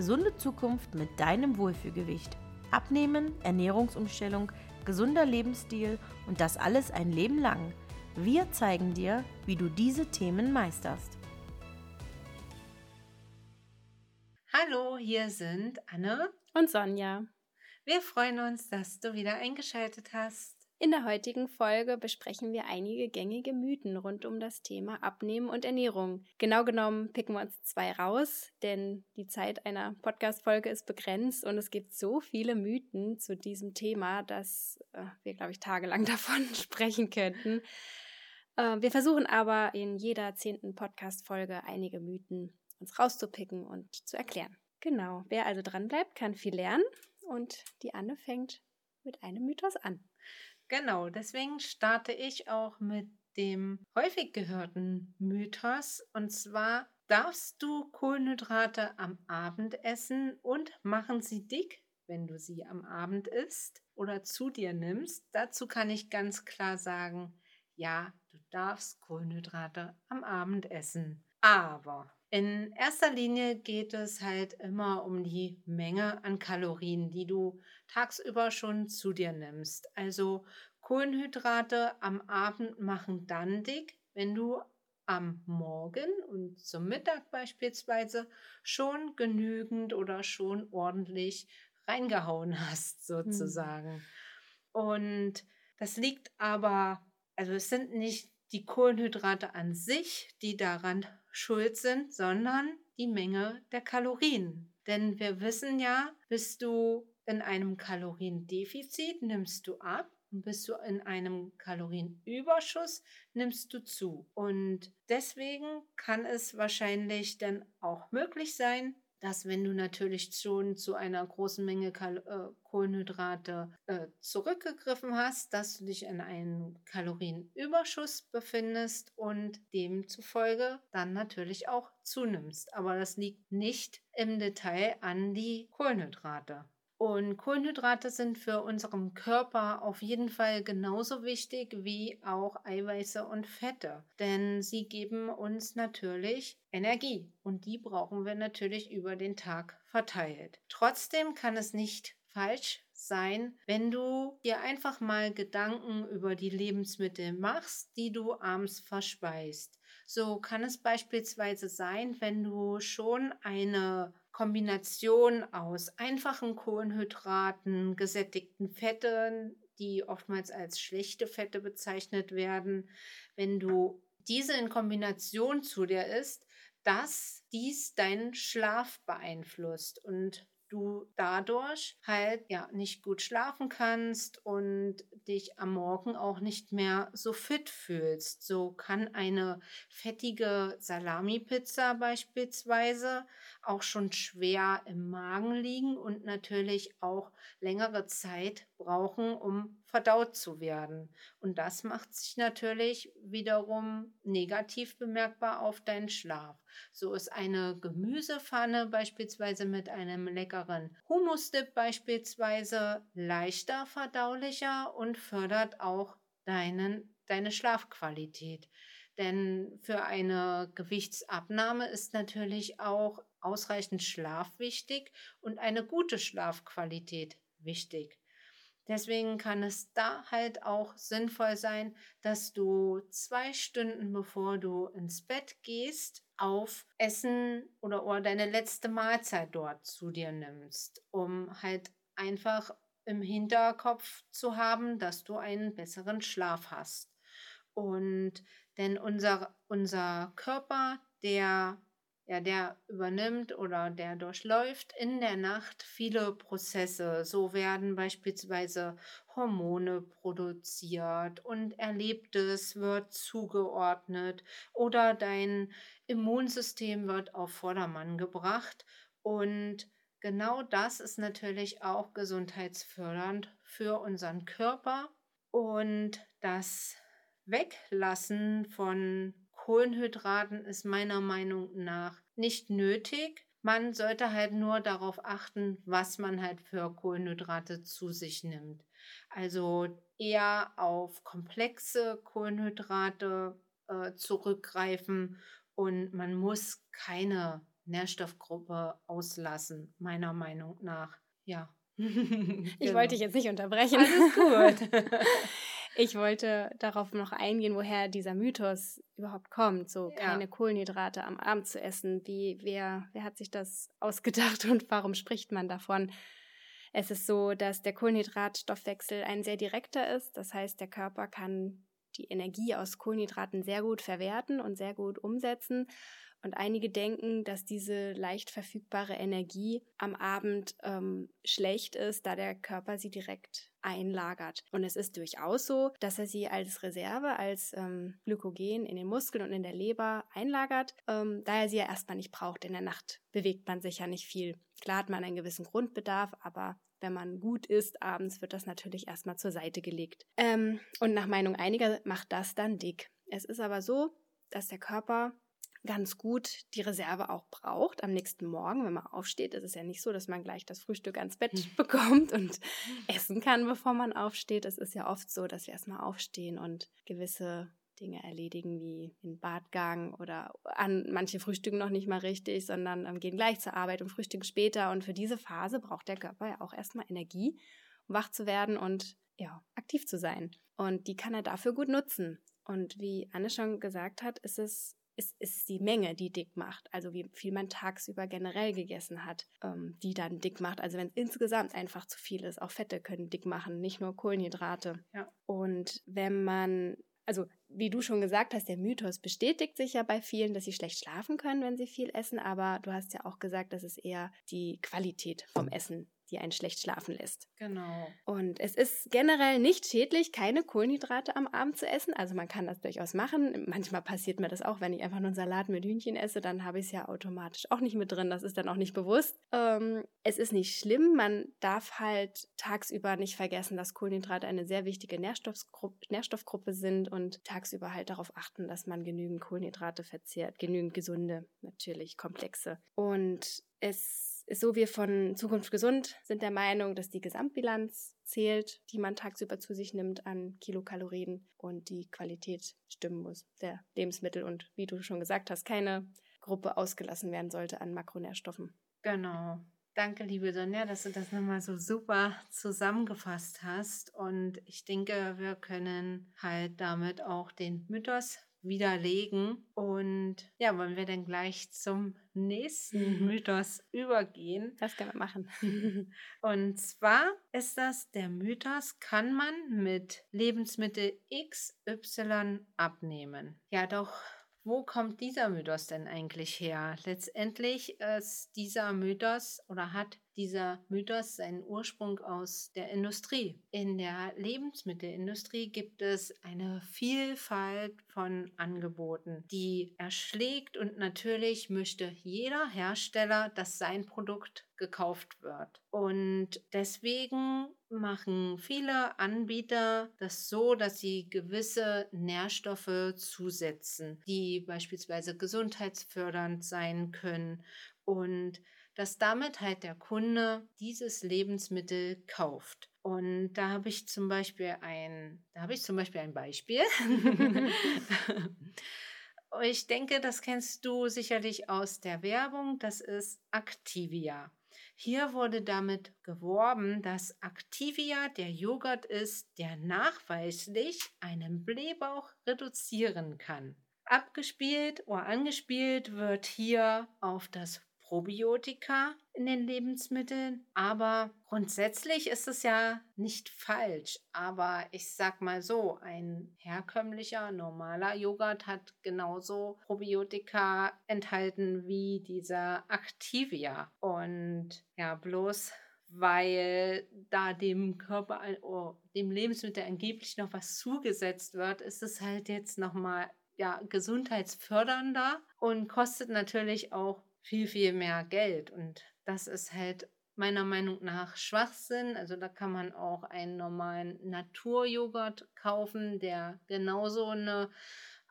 gesunde Zukunft mit deinem Wohlfühlgewicht. Abnehmen, Ernährungsumstellung, gesunder Lebensstil und das alles ein Leben lang. Wir zeigen dir, wie du diese Themen meisterst. Hallo, hier sind Anne und Sonja. Wir freuen uns, dass du wieder eingeschaltet hast. In der heutigen Folge besprechen wir einige gängige Mythen rund um das Thema Abnehmen und Ernährung. Genau genommen picken wir uns zwei raus, denn die Zeit einer Podcast-Folge ist begrenzt und es gibt so viele Mythen zu diesem Thema, dass äh, wir, glaube ich, tagelang davon sprechen könnten. Äh, wir versuchen aber in jeder zehnten Podcast-Folge einige Mythen uns rauszupicken und zu erklären. Genau, wer also dran bleibt, kann viel lernen und die Anne fängt mit einem Mythos an. Genau, deswegen starte ich auch mit dem häufig gehörten Mythos und zwar darfst du Kohlenhydrate am Abend essen und machen sie dick, wenn du sie am Abend isst oder zu dir nimmst. Dazu kann ich ganz klar sagen, ja, du darfst Kohlenhydrate am Abend essen. Aber in erster Linie geht es halt immer um die Menge an Kalorien, die du tagsüber schon zu dir nimmst. Also Kohlenhydrate am Abend machen dann dick, wenn du am Morgen und zum Mittag beispielsweise schon genügend oder schon ordentlich reingehauen hast, hm. sozusagen. Hm. Und das liegt aber, also es sind nicht die Kohlenhydrate an sich, die daran schuld sind, sondern die Menge der Kalorien. Denn wir wissen ja, bist du in einem Kaloriendefizit, nimmst du ab und bist du in einem Kalorienüberschuss, nimmst du zu. Und deswegen kann es wahrscheinlich dann auch möglich sein, dass wenn du natürlich schon zu einer großen Menge äh, Kohlenhydrate äh, zurückgegriffen hast, dass du dich in einem Kalorienüberschuss befindest und demzufolge dann natürlich auch zunimmst. Aber das liegt nicht im Detail an die Kohlenhydrate. Und Kohlenhydrate sind für unseren Körper auf jeden Fall genauso wichtig wie auch Eiweiße und Fette, denn sie geben uns natürlich Energie und die brauchen wir natürlich über den Tag verteilt. Trotzdem kann es nicht falsch sein, wenn du dir einfach mal Gedanken über die Lebensmittel machst, die du abends verspeist. So kann es beispielsweise sein, wenn du schon eine Kombination aus einfachen Kohlenhydraten, gesättigten Fetten, die oftmals als schlechte Fette bezeichnet werden, wenn du diese in Kombination zu dir isst, dass dies deinen Schlaf beeinflusst. Und du dadurch halt ja nicht gut schlafen kannst und dich am Morgen auch nicht mehr so fit fühlst. So kann eine fettige Salami-Pizza beispielsweise auch schon schwer im Magen liegen und natürlich auch längere Zeit brauchen, um verdaut zu werden. Und das macht sich natürlich wiederum negativ bemerkbar auf deinen Schlaf. So ist eine Gemüsepfanne beispielsweise mit einem leckeren Humusdip beispielsweise leichter verdaulicher und fördert auch deinen, deine Schlafqualität. Denn für eine Gewichtsabnahme ist natürlich auch ausreichend Schlaf wichtig und eine gute Schlafqualität wichtig. Deswegen kann es da halt auch sinnvoll sein, dass du zwei Stunden bevor du ins Bett gehst, auf Essen oder, oder deine letzte Mahlzeit dort zu dir nimmst, um halt einfach im Hinterkopf zu haben, dass du einen besseren Schlaf hast. Und denn unser, unser Körper, der ja, der übernimmt oder der durchläuft in der Nacht viele Prozesse. So werden beispielsweise Hormone produziert und Erlebtes wird zugeordnet oder dein Immunsystem wird auf Vordermann gebracht. Und genau das ist natürlich auch gesundheitsfördernd für unseren Körper. Und das Weglassen von Kohlenhydraten ist meiner Meinung nach nicht nötig. Man sollte halt nur darauf achten, was man halt für Kohlenhydrate zu sich nimmt. Also eher auf komplexe Kohlenhydrate äh, zurückgreifen und man muss keine Nährstoffgruppe auslassen, meiner Meinung nach. Ja. Ich genau. wollte dich jetzt nicht unterbrechen. Alles gut. ich wollte darauf noch eingehen, woher dieser Mythos überhaupt kommt, so ja. keine Kohlenhydrate am Abend zu essen. Wie, wer, wer hat sich das ausgedacht und warum spricht man davon? Es ist so, dass der Kohlenhydratstoffwechsel ein sehr direkter ist. Das heißt, der Körper kann die Energie aus Kohlenhydraten sehr gut verwerten und sehr gut umsetzen. Und einige denken, dass diese leicht verfügbare Energie am Abend ähm, schlecht ist, da der Körper sie direkt einlagert. Und es ist durchaus so, dass er sie als Reserve, als ähm, Glykogen in den Muskeln und in der Leber einlagert, ähm, da er sie ja erstmal nicht braucht. In der Nacht bewegt man sich ja nicht viel. Klar hat man einen gewissen Grundbedarf, aber wenn man gut isst, abends wird das natürlich erstmal zur Seite gelegt. Ähm, und nach Meinung einiger macht das dann dick. Es ist aber so, dass der Körper ganz gut die Reserve auch braucht am nächsten Morgen, wenn man aufsteht. Es ist ja nicht so, dass man gleich das Frühstück ans Bett bekommt und essen kann, bevor man aufsteht. Es ist ja oft so, dass wir erstmal aufstehen und gewisse Dinge erledigen wie den Badgang oder an manche frühstücken noch nicht mal richtig, sondern ähm, gehen gleich zur Arbeit und frühstücken später. Und für diese Phase braucht der Körper ja auch erstmal Energie, um wach zu werden und ja, aktiv zu sein. Und die kann er dafür gut nutzen. Und wie Anne schon gesagt hat, ist es ist, ist die Menge, die dick macht. Also wie viel man tagsüber generell gegessen hat, ähm, die dann dick macht. Also wenn es insgesamt einfach zu viel ist, auch Fette können dick machen, nicht nur Kohlenhydrate. Ja. Und wenn man also wie du schon gesagt hast, der Mythos bestätigt sich ja bei vielen, dass sie schlecht schlafen können, wenn sie viel essen, aber du hast ja auch gesagt, dass es eher die Qualität vom Essen die einen schlecht schlafen lässt. Genau. Und es ist generell nicht schädlich, keine Kohlenhydrate am Abend zu essen. Also man kann das durchaus machen. Manchmal passiert mir das auch, wenn ich einfach nur einen Salat mit Hühnchen esse, dann habe ich es ja automatisch auch nicht mit drin. Das ist dann auch nicht bewusst. Ähm, es ist nicht schlimm. Man darf halt tagsüber nicht vergessen, dass Kohlenhydrate eine sehr wichtige Nährstoffgruppe, Nährstoffgruppe sind und tagsüber halt darauf achten, dass man genügend Kohlenhydrate verzehrt, genügend gesunde, natürlich komplexe. Und es ist so, wir von Zukunft gesund sind der Meinung, dass die Gesamtbilanz zählt, die man tagsüber zu sich nimmt an Kilokalorien und die Qualität stimmen muss der Lebensmittel und wie du schon gesagt hast, keine Gruppe ausgelassen werden sollte an Makronährstoffen. Genau. Danke, liebe Sonja, dass du das nochmal so super zusammengefasst hast. Und ich denke, wir können halt damit auch den Mythos widerlegen. Und ja, wollen wir dann gleich zum nächsten. Mythos übergehen? Das können wir machen. Und zwar ist das der Mythos, kann man mit Lebensmittel XY abnehmen? Ja, doch wo kommt dieser Mythos denn eigentlich her? Letztendlich ist dieser Mythos oder hat dieser Mythos seinen Ursprung aus der Industrie. In der Lebensmittelindustrie gibt es eine Vielfalt von Angeboten, die erschlägt und natürlich möchte jeder Hersteller, dass sein Produkt gekauft wird. Und deswegen machen viele Anbieter das so, dass sie gewisse Nährstoffe zusetzen, die beispielsweise gesundheitsfördernd sein können und dass damit halt der Kunde dieses Lebensmittel kauft. Und da habe ich zum Beispiel ein, da habe ich zum Beispiel ein Beispiel. ich denke, das kennst du sicherlich aus der Werbung. Das ist Activia. Hier wurde damit geworben, dass Activia der Joghurt ist, der nachweislich einen Blähbauch reduzieren kann. Abgespielt oder angespielt wird hier auf das Probiotika in den Lebensmitteln, aber grundsätzlich ist es ja nicht falsch. Aber ich sag mal so, ein herkömmlicher, normaler Joghurt hat genauso Probiotika enthalten wie dieser Activia. Und ja, bloß weil da dem Körper, oh, dem Lebensmittel angeblich noch was zugesetzt wird, ist es halt jetzt nochmal ja, gesundheitsfördernder und kostet natürlich auch viel, viel mehr Geld. Und das ist halt meiner Meinung nach Schwachsinn. Also da kann man auch einen normalen Naturjoghurt kaufen, der genauso eine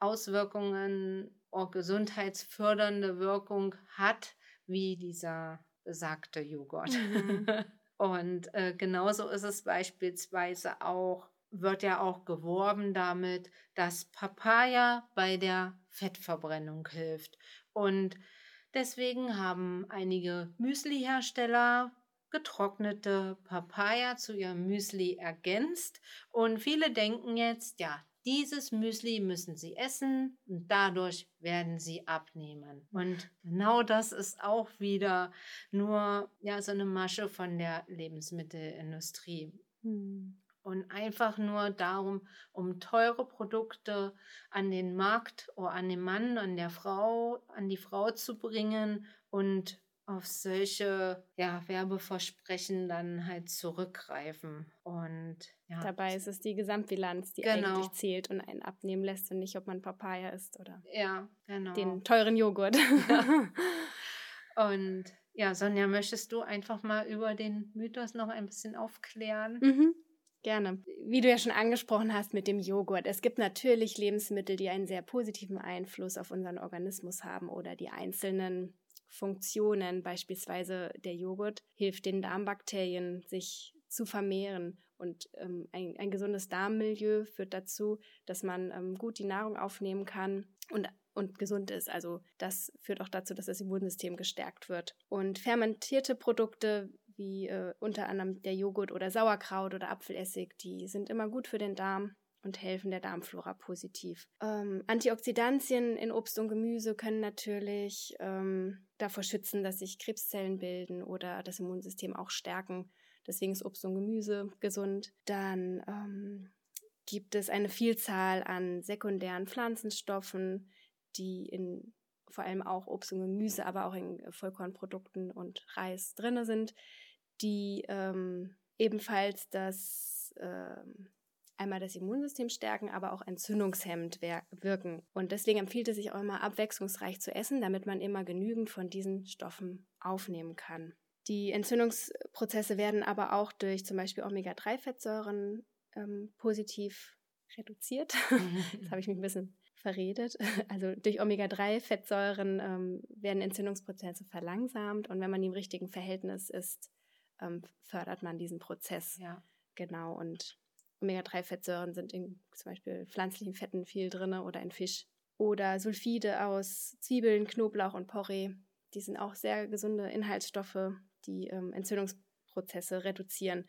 Auswirkungen, auch gesundheitsfördernde Wirkung hat wie dieser besagte Joghurt. Mhm. Und äh, genauso ist es beispielsweise auch, wird ja auch geworben damit, dass Papaya bei der Fettverbrennung hilft. Und Deswegen haben einige Müsli-Hersteller getrocknete Papaya zu ihrem Müsli ergänzt und viele denken jetzt, ja, dieses Müsli müssen sie essen und dadurch werden sie abnehmen. Und genau das ist auch wieder nur ja so eine Masche von der Lebensmittelindustrie. Hm. Und einfach nur darum, um teure Produkte an den Markt oder an den Mann, an der Frau, an die Frau zu bringen und auf solche ja, Werbeversprechen dann halt zurückgreifen. Und ja. Dabei ist es die Gesamtbilanz, die genau. eigentlich zählt und einen abnehmen lässt und nicht, ob man Papaya isst oder ja, genau. den teuren Joghurt. Ja. Und ja, Sonja, möchtest du einfach mal über den Mythos noch ein bisschen aufklären? Mhm. Gerne. Wie du ja schon angesprochen hast mit dem Joghurt, es gibt natürlich Lebensmittel, die einen sehr positiven Einfluss auf unseren Organismus haben oder die einzelnen Funktionen, beispielsweise der Joghurt, hilft den Darmbakterien, sich zu vermehren. Und ähm, ein, ein, gesundes Darmmilieu führt dazu, dass man ähm, gut die Nahrung aufnehmen kann und, und gesund ist. Also das führt auch dazu, dass das Immunsystem gestärkt wird. Und fermentierte Produkte wie äh, unter anderem der Joghurt oder Sauerkraut oder Apfelessig, die sind immer gut für den Darm und helfen der Darmflora positiv. Ähm, Antioxidantien in Obst und Gemüse können natürlich ähm, davor schützen, dass sich Krebszellen bilden oder das Immunsystem auch stärken. Deswegen ist Obst und Gemüse gesund. Dann ähm, gibt es eine Vielzahl an sekundären Pflanzenstoffen, die in vor allem auch Obst und Gemüse, aber auch in Vollkornprodukten und Reis drin sind, die ähm, ebenfalls das ähm, einmal das Immunsystem stärken, aber auch entzündungshemmend wirken. Und deswegen empfiehlt es sich auch immer abwechslungsreich zu essen, damit man immer genügend von diesen Stoffen aufnehmen kann. Die Entzündungsprozesse werden aber auch durch zum Beispiel Omega-3-Fettsäuren ähm, positiv reduziert. Jetzt habe ich mich ein bisschen verredet. Also durch Omega-3-Fettsäuren ähm, werden Entzündungsprozesse verlangsamt und wenn man im richtigen Verhältnis ist, ähm, fördert man diesen Prozess. Ja. Genau. Und Omega-3-Fettsäuren sind in zum Beispiel pflanzlichen Fetten viel drin oder in Fisch. Oder Sulfide aus Zwiebeln, Knoblauch und Porree. Die sind auch sehr gesunde Inhaltsstoffe, die ähm, Entzündungsprozesse reduzieren.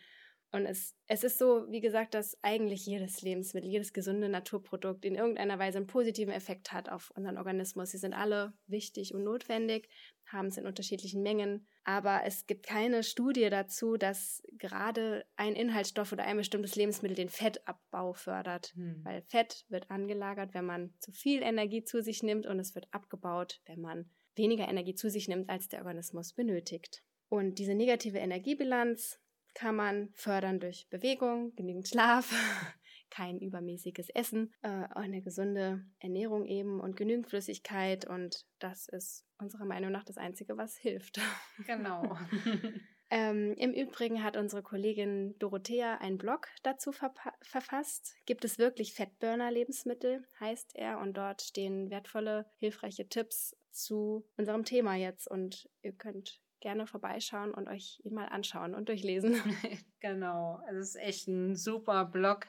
Und es, es ist so, wie gesagt, dass eigentlich jedes Lebensmittel, jedes gesunde Naturprodukt in irgendeiner Weise einen positiven Effekt hat auf unseren Organismus. Sie sind alle wichtig und notwendig, haben es in unterschiedlichen Mengen. Aber es gibt keine Studie dazu, dass gerade ein Inhaltsstoff oder ein bestimmtes Lebensmittel den Fettabbau fördert. Hm. Weil Fett wird angelagert, wenn man zu viel Energie zu sich nimmt und es wird abgebaut, wenn man weniger Energie zu sich nimmt, als der Organismus benötigt. Und diese negative Energiebilanz kann man fördern durch Bewegung, genügend Schlaf, kein übermäßiges Essen, äh, eine gesunde Ernährung eben und genügend Flüssigkeit. Und das ist unserer Meinung nach das Einzige, was hilft. Genau. ähm, Im Übrigen hat unsere Kollegin Dorothea einen Blog dazu verfasst. Gibt es wirklich Fettburner-Lebensmittel, heißt er. Und dort stehen wertvolle, hilfreiche Tipps zu unserem Thema jetzt. Und ihr könnt gerne vorbeischauen und euch ihn mal anschauen und durchlesen. genau, es ist echt ein super Blog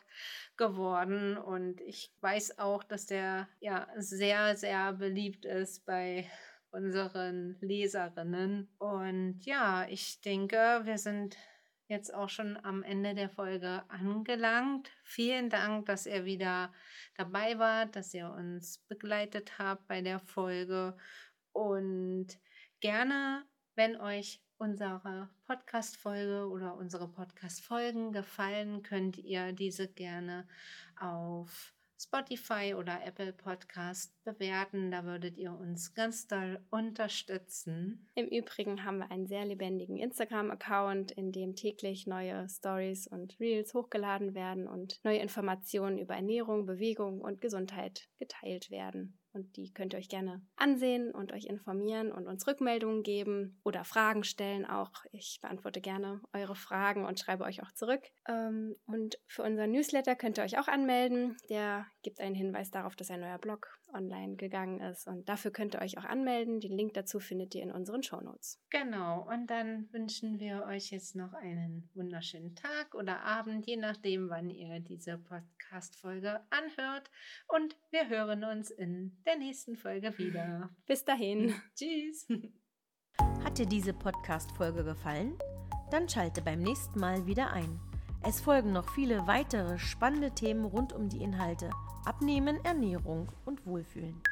geworden und ich weiß auch, dass der ja sehr, sehr beliebt ist bei unseren Leserinnen. Und ja, ich denke, wir sind jetzt auch schon am Ende der Folge angelangt. Vielen Dank, dass ihr wieder dabei wart, dass ihr uns begleitet habt bei der Folge und gerne wenn euch unsere Podcast-Folge oder unsere Podcast-Folgen gefallen, könnt ihr diese gerne auf Spotify oder Apple Podcast bewerten. Da würdet ihr uns ganz doll unterstützen. Im Übrigen haben wir einen sehr lebendigen Instagram-Account, in dem täglich neue Stories und Reels hochgeladen werden und neue Informationen über Ernährung, Bewegung und Gesundheit geteilt werden. Und die könnt ihr euch gerne ansehen und euch informieren und uns Rückmeldungen geben oder Fragen stellen auch. Ich beantworte gerne eure Fragen und schreibe euch auch zurück. Ähm, und für unseren Newsletter könnt ihr euch auch anmelden. Der gibt einen Hinweis darauf, dass ein neuer Blog online gegangen ist. Und dafür könnt ihr euch auch anmelden. Den Link dazu findet ihr in unseren Shownotes. Genau, und dann wünschen wir euch jetzt noch einen wunderschönen Tag oder Abend, je nachdem, wann ihr diese Podcast-Folge anhört. Und wir hören uns in der nächsten Folge wieder. Bis dahin. Tschüss. Hat dir diese Podcast-Folge gefallen? Dann schalte beim nächsten Mal wieder ein. Es folgen noch viele weitere spannende Themen rund um die Inhalte Abnehmen, Ernährung und Wohlfühlen.